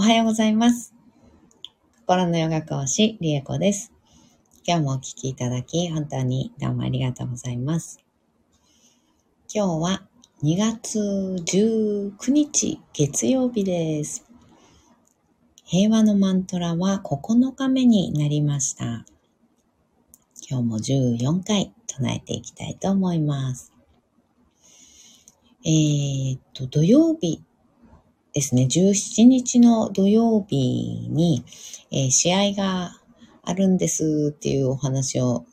おはようございます。心のヨガ講師、リエコです。今日もお聞きいただき、本当にどうもありがとうございます。今日は2月19日月曜日です。平和のマントラは9日目になりました。今日も14回唱えていきたいと思います。えー、っと、土曜日ですね、17日の土曜日に、えー試合があるんですっていうお話を、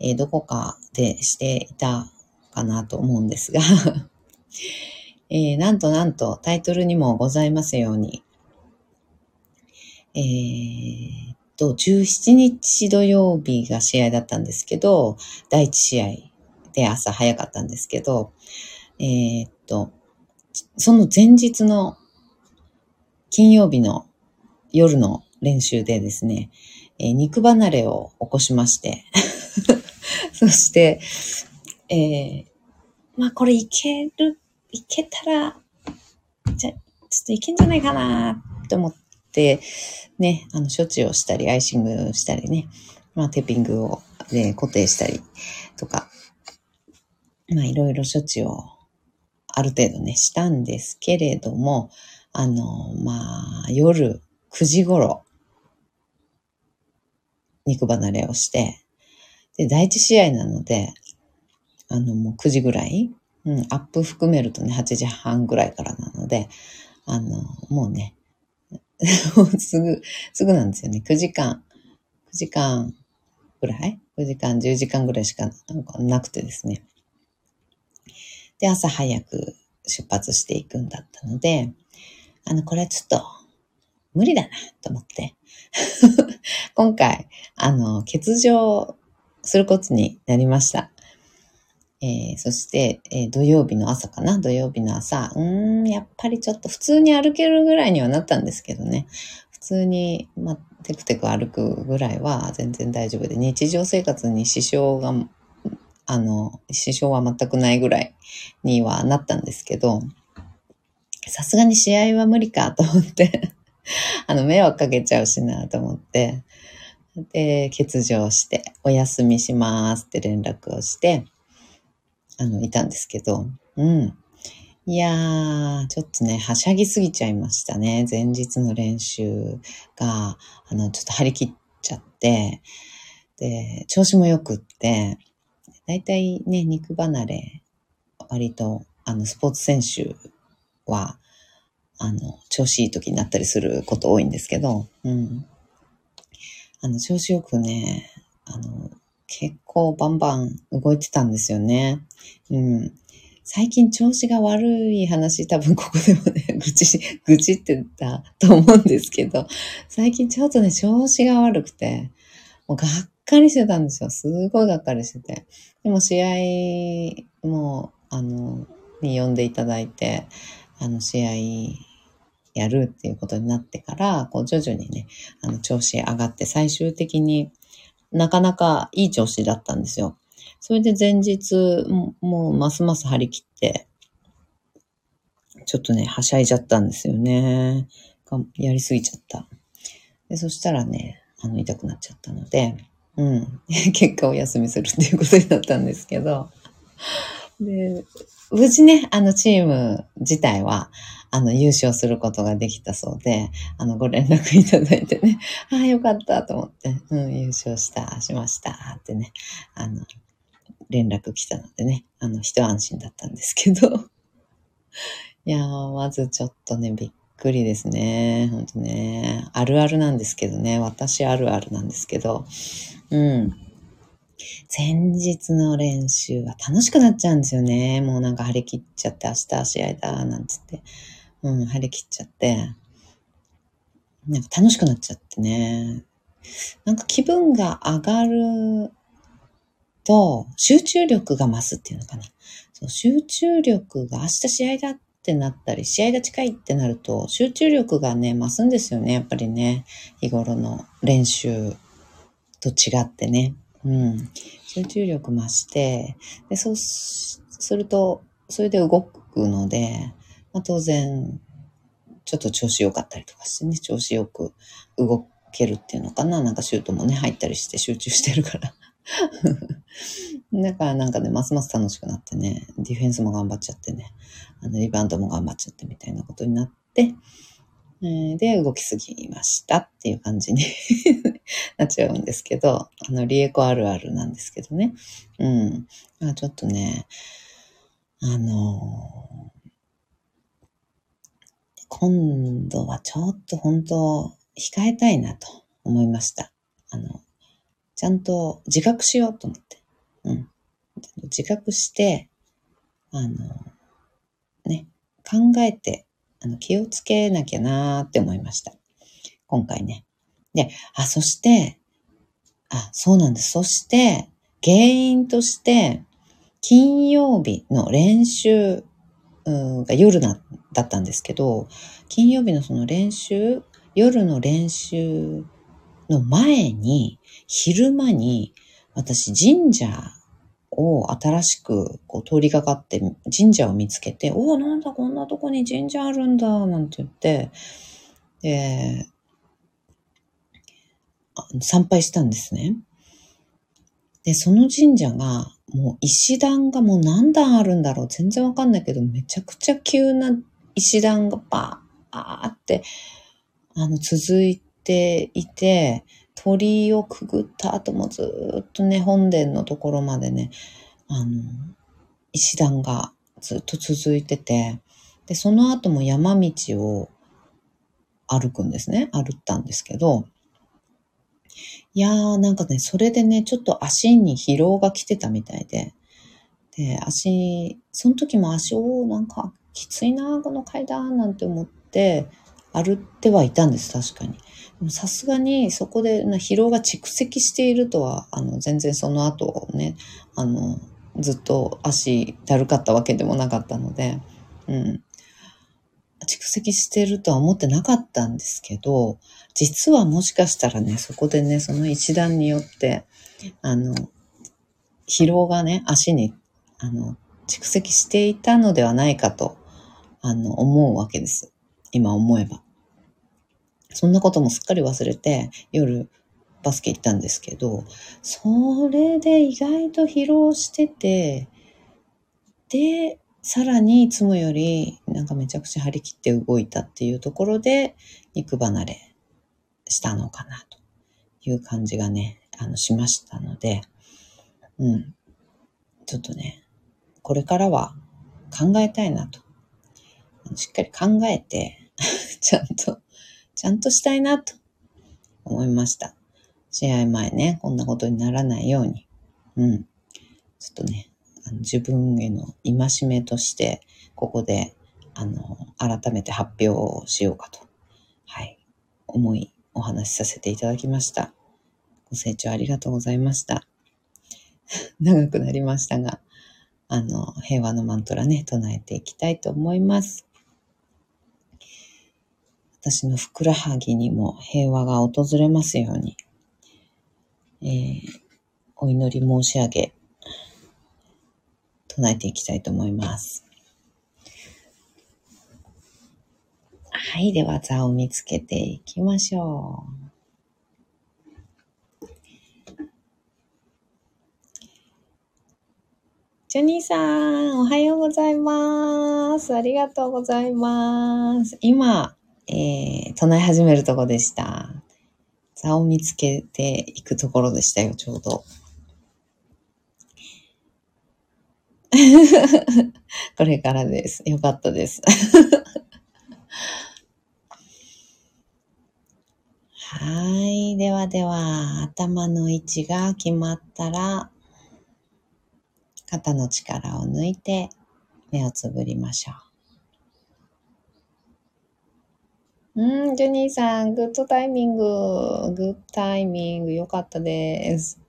えーどこかでしていたかなと思うんですが、えーなんとなんとタイトルにもございますように、えーっと、17日土曜日が試合だったんですけど、第1試合で朝早かったんですけど、えーっと、その前日の金曜日の夜の練習でですね、えー肉離れを起こしまして、そして、えーまあこれいける、いけたら、じゃ、ちょっといけんじゃないかなと思って、ね、あの、処置をしたり、アイシングしたりね、まあテーピングを、で固定したりとか、まあいろいろ処置をある程度ね、したんですけれども、あの、まあ、夜9時頃、肉離れをして、で、第一試合なので、あの、もう9時ぐらい、うん、アップ含めるとね、8時半ぐらいからなので、あの、もうね、すぐ、すぐなんですよね。9時間、9時間ぐらい ?9 時間、10時間ぐらいしかなくてですね。で、朝早く出発していくんだったので、あの、これはちょっと無理だなと思って、今回、あの、欠場することになりました。えーそして、えー土曜日の朝かな？土曜日の朝、うーん、やっぱりちょっと普通に歩けるぐらいにはなったんですけどね。普通に、ま、テクテク歩くぐらいは全然大丈夫で、日常生活に支障が、あの、支障は全くないぐらいにはなったんですけど、さすがに試合は無理かと思って、あの、迷惑かけちゃうしなと思って、で、欠場して、お休みしますって連絡をして、あの、いたんですけど、うん。いやー、ちょっとね、はしゃぎすぎちゃいましたね。前日の練習が、あの、ちょっと張り切っちゃって、で、調子も良くって、だいたいね、肉離れ、割と、あの、スポーツ選手は、あの、調子いい時になったりすること多いんですけど、うん。あの、調子よくね、あの、結構バンバン動いてたんですよね。うん。最近調子が悪い話、多分ここでもね、愚痴、愚痴ってたと思うんですけど、最近ちょっとね、調子が悪くて、もうがっかりしてたんですよ。すごいがっかりしてて。でも試合も、あの、に呼んでいただいて、あの、試合やるっていうことになってから、こう徐々にね、あの、調子上がって、最終的になかなかいい調子だったんですよ。それで前日、もうますます張り切って、ちょっとね、はしゃいじゃったんですよね。やりすぎちゃった。で、そしたらね、あの、痛くなっちゃったので、うん。結果お休みするっていうことになったんですけど、で、無事ね、あの、チーム自体は、あの、優勝することができたそうで、あの、ご連絡いただいてね、ああ、よかったと思って、うん、優勝した、しましたってね、あの、連絡来たのでね、あの、一安心だったんですけど、いやー、まずちょっとね、びっくりですね。ほんとね。あるあるなんですけどね。私あるあるなんですけど。うん。前日の練習は楽しくなっちゃうんですよね。もうなんか張り切っちゃって、明日試合だ、なんつって。うん、張り切っちゃって。なんか楽しくなっちゃってね。なんか気分が上がると、集中力が増すっていうのかな。そう集中力が明日試合だってなったり、試合が近いってなると、集中力がね、増すんですよね、やっぱりね。日頃の練習と違ってね。うん。集中力増して、で、そうすると、それで動くので、まあ、当然、ちょっと調子良かったりとかしてね、調子よく動けるっていうのかな。なんかシュートもね、入ったりして集中してるから。だからなんかね、ますます楽しくなってね、ディフェンスも頑張っちゃってね、あの、リバウンドも頑張っちゃってみたいなことになって、で、動きすぎましたっていう感じに なっちゃうんですけど、あの、リエコあるあるなんですけどね。うんあ。ちょっとね、あのー、今度はちょっと本当控えたいなと思いました。あの、ちゃんと自覚しようと思って。うん。自覚して、あの、ね、考えて、あの、気をつけなきゃなーって思いました。今回ね。で、あ、そして、あ、そうなんです。そして、原因として、金曜日の練習が夜なだったんですけど、金曜日のその練習、夜の練習の前に、昼間に私神社を新しくこう通りがかって神社を見つけて、おお、なんだこんなとこに神社あるんだ、なんて言って、で、参拝したんですね。で、その神社が、もう石段がもう何段あるんだろう全然わかんないけど、めちゃくちゃ急な石段がバーって、あの、続いていて、鳥居をくぐった後もずっとね、本殿のところまでね、あの、石段がずっと続いてて、で、その後も山道を歩くんですね。歩ったんですけど、いやーなんかね、それでね、ちょっと足に疲労が来てたみたいで、で、足、その時も足をなんかきついな、この階段なんて思って歩ってはいたんです、確かに。さすがにそこで疲労が蓄積しているとは、あの、全然その後ね、あの、ずっと足だるかったわけでもなかったので、うん。蓄積しているとは思ってなかったんですけど、実はもしかしたらね、そこでね、その一段によって、あの、疲労がね、足に、あの、蓄積していたのではないかと、あの、思うわけです。今思えば。そんなこともすっかり忘れて、夜バスケ行ったんですけど、それで意外と疲労してて、で、さらにいつもよりなんかめちゃくちゃ張り切って動いたっていうところで肉離れしたのかなという感じがね、あの、しましたので、うん。ちょっとね、これからは考えたいなと。しっかり考えて、ちゃんとちゃんとしたいなと思いました。試合前ね、こんなことにならないように。うん。ちょっとね、あの自分への戒めとして、ここで、あの、改めて発表をしようかと、はい、思い、お話しさせていただきました。ご清聴ありがとうございました。長くなりましたが、あの、平和のマントラね、唱えていきたいと思います。私のふくらはぎにも平和が訪れますように、えー、お祈り申し上げ、唱えていきたいと思います。はい。では、座を見つけていきましょう。ジョニーさん、おはようございます。ありがとうございます。今、えー、唱え始めるとこでした。座を見つけていくところでしたよ、ちょうど。これからです。よかったです。はい。ではでは、頭の位置が決まったら、肩の力を抜いて目をつぶりましょう。うん、ジョニーさん、グッドタイミング、グッドタイミング、よかったです。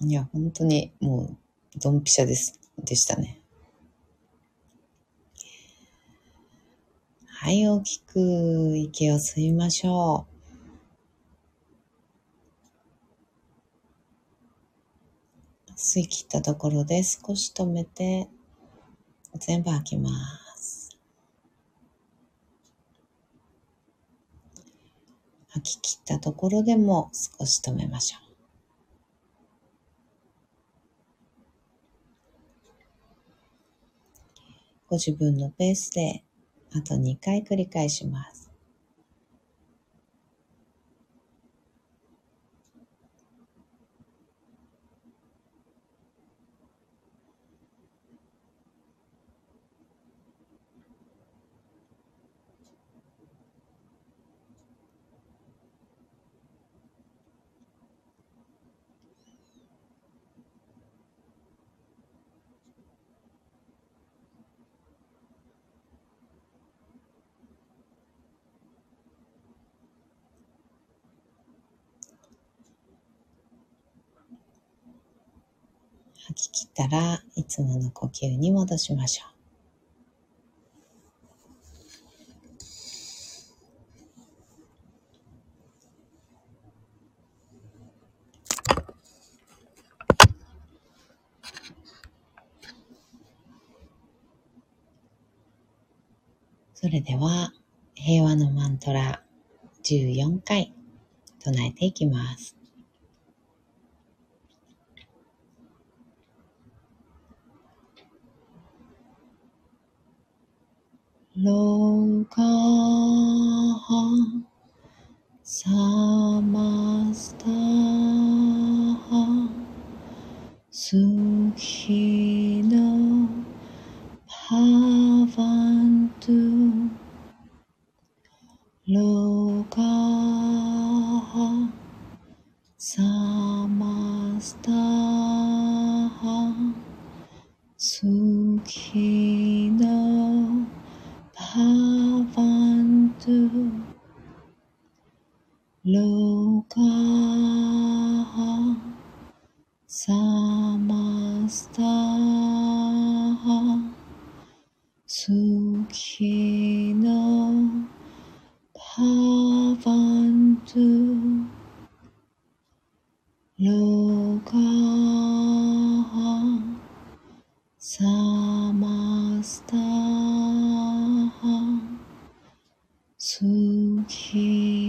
いや、本当に、もう、ドンピシャです、でしたね。はい、大きく息を吸いましょう。吸い切ったところで少し止めて、全部吐きます。吐き切ったところでも少し止めましょう。ご自分のペースであと2回繰り返します。吐き切ったらいつもの呼吸に戻しましょう。それでは平和のマントラ14回唱えていきます。ロカハサマスタハスヒノパワントロカハ去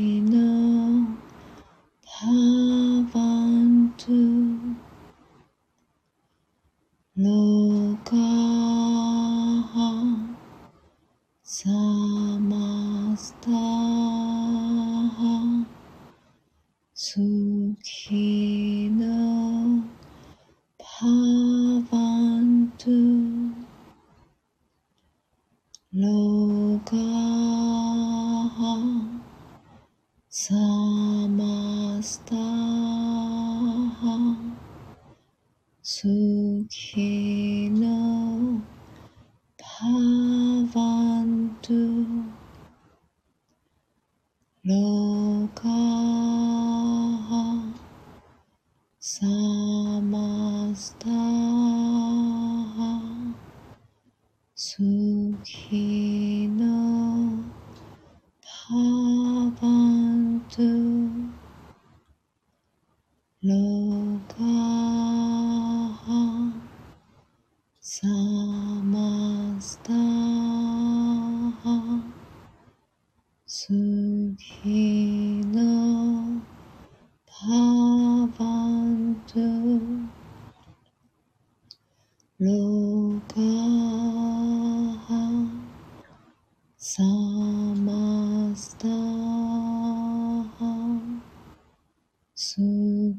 só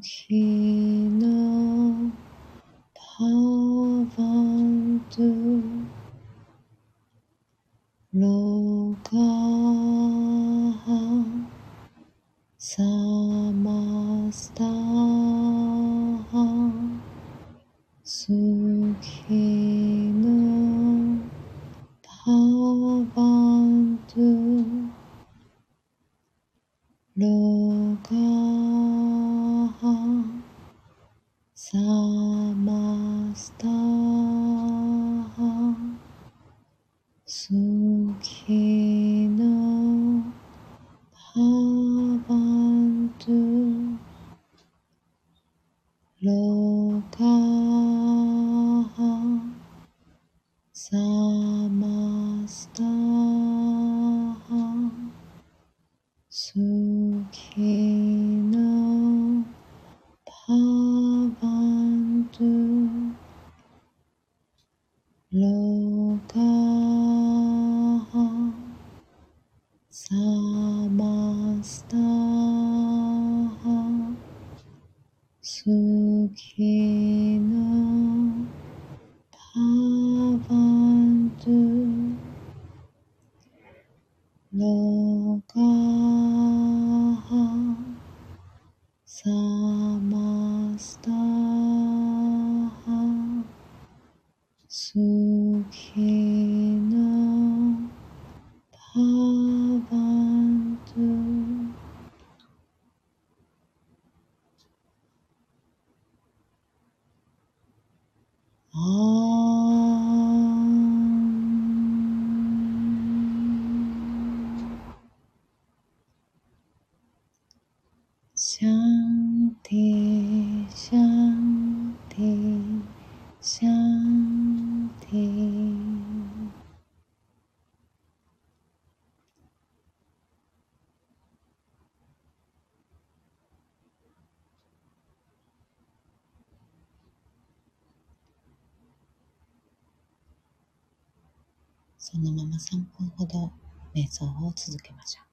she 他。So okay. そのまま3分ほど瞑想を続けましょう。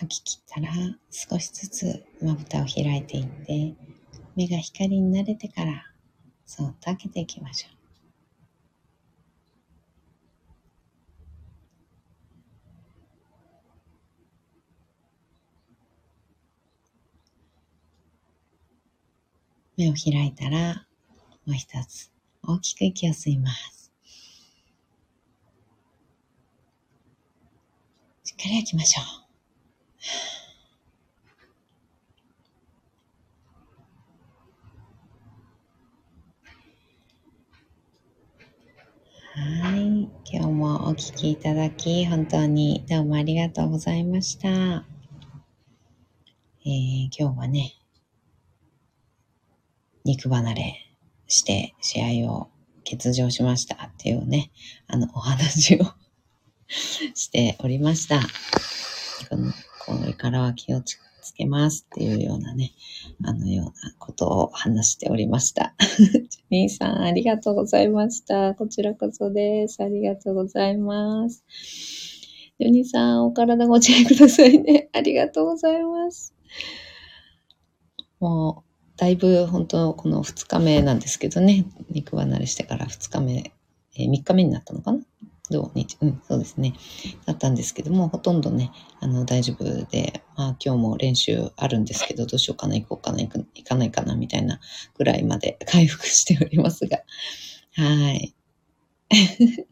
吐き切ったら少しずつまぶたを開いていって目が光に慣れてからそっと開けていきましょう。目を開いたら、もう一つ、大きく息を吸います。しっかり吐きましょう。はい。今日もお聴きいただき、本当にどうもありがとうございました。えー、今日はね、肉離れして試合を欠場しましたっていうね、あのお話をしておりました。これからは気をつけますっていうようなね、あのようなことを話しておりました。ジュニーさん、ありがとうございました。こちらこそです。ありがとうございます。ジュニーさん、お体ご自愛くださいね。ありがとうございます。もう、だいぶ本当この2日目なんですけどね、肉離れしてから2日目、えー、3日目になったのかな？土日、うん、そうですね。だったんですけども、ほとんどね、あの、大丈夫で、まあ今日も練習あるんですけど、どうしようかな、行こうかな、行かないかな、みたいなぐらいまで 回復しておりますが、はい。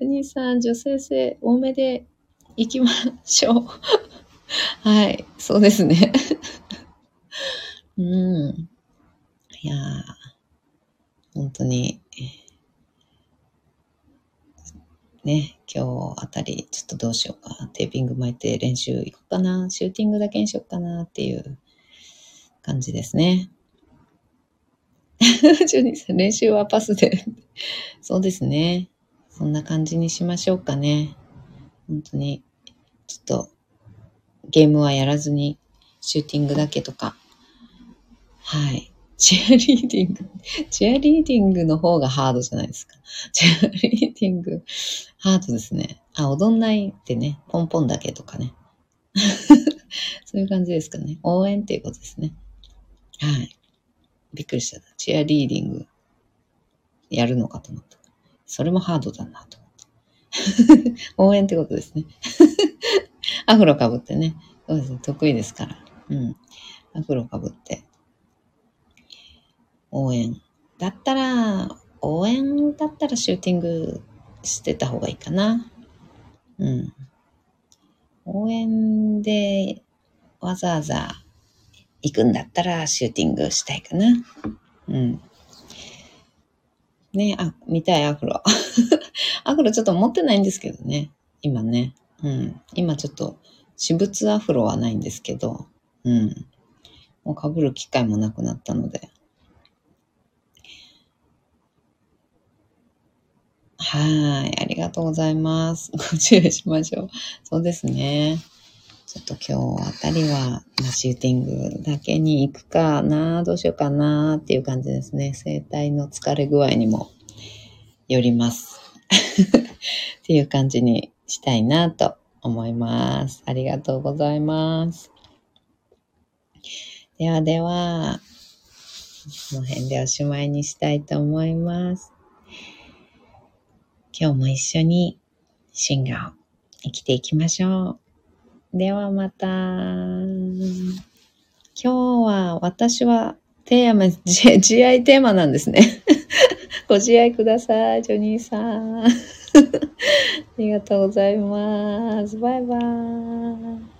お兄さん、女性性多めで行きましょう。はい、そうですね。うん。いやー、本当に、ね、今日あたり、ちょっとどうしようか。テーピング巻いて練習行こうかな。シューティングだけにしようかなっていう感じですね。ジョニーさん、練習はパスでそうですね。そんな感じにしましょうかね。本当に、ちょっと、ゲームはやらずに、シューティングだけとか、はい。チアリーディング。チアリーディングの方がハードじゃないですか。チアリーディング、ハードですね。あ、踊んないってね、ポンポンだけとかね。そういう感じですかね。応援っていうことですね。はい。びっくりした。チアリーディング、やるのかと思った。それもハードだなと思った。応援ってことですね。アフロかぶってね。そうですね。得意ですから。うん。アフロかぶって。応援。だったら、応援だったらシューティングしてた方がいいかな。うん。応援でわざわざ行くんだったらシューティングしたいかな。うん。ねあ、見たいアフロ。アフロちょっと持ってないんですけどね。今ね。うん。今ちょっと私物アフロはないんですけど、うん。もう被る機会もなくなったので。はい。ありがとうございます。ご注意しましょう。そうですね。ちょっと今日あたりは、ま、シューティングだけに行くかな、どうしようかなっていう感じですね。生体の疲れ具合にもよります。っていう感じにしたいなと思います。ありがとうございます。ではでは、この辺でおしまいにしたいと思います。今日も一緒にシンガーを生きていきましょう。ではまた。今日は私はテーマ、慈愛テーマなんですね。ご自愛ください、ジョニーさん。ありがとうございます。バイバイ。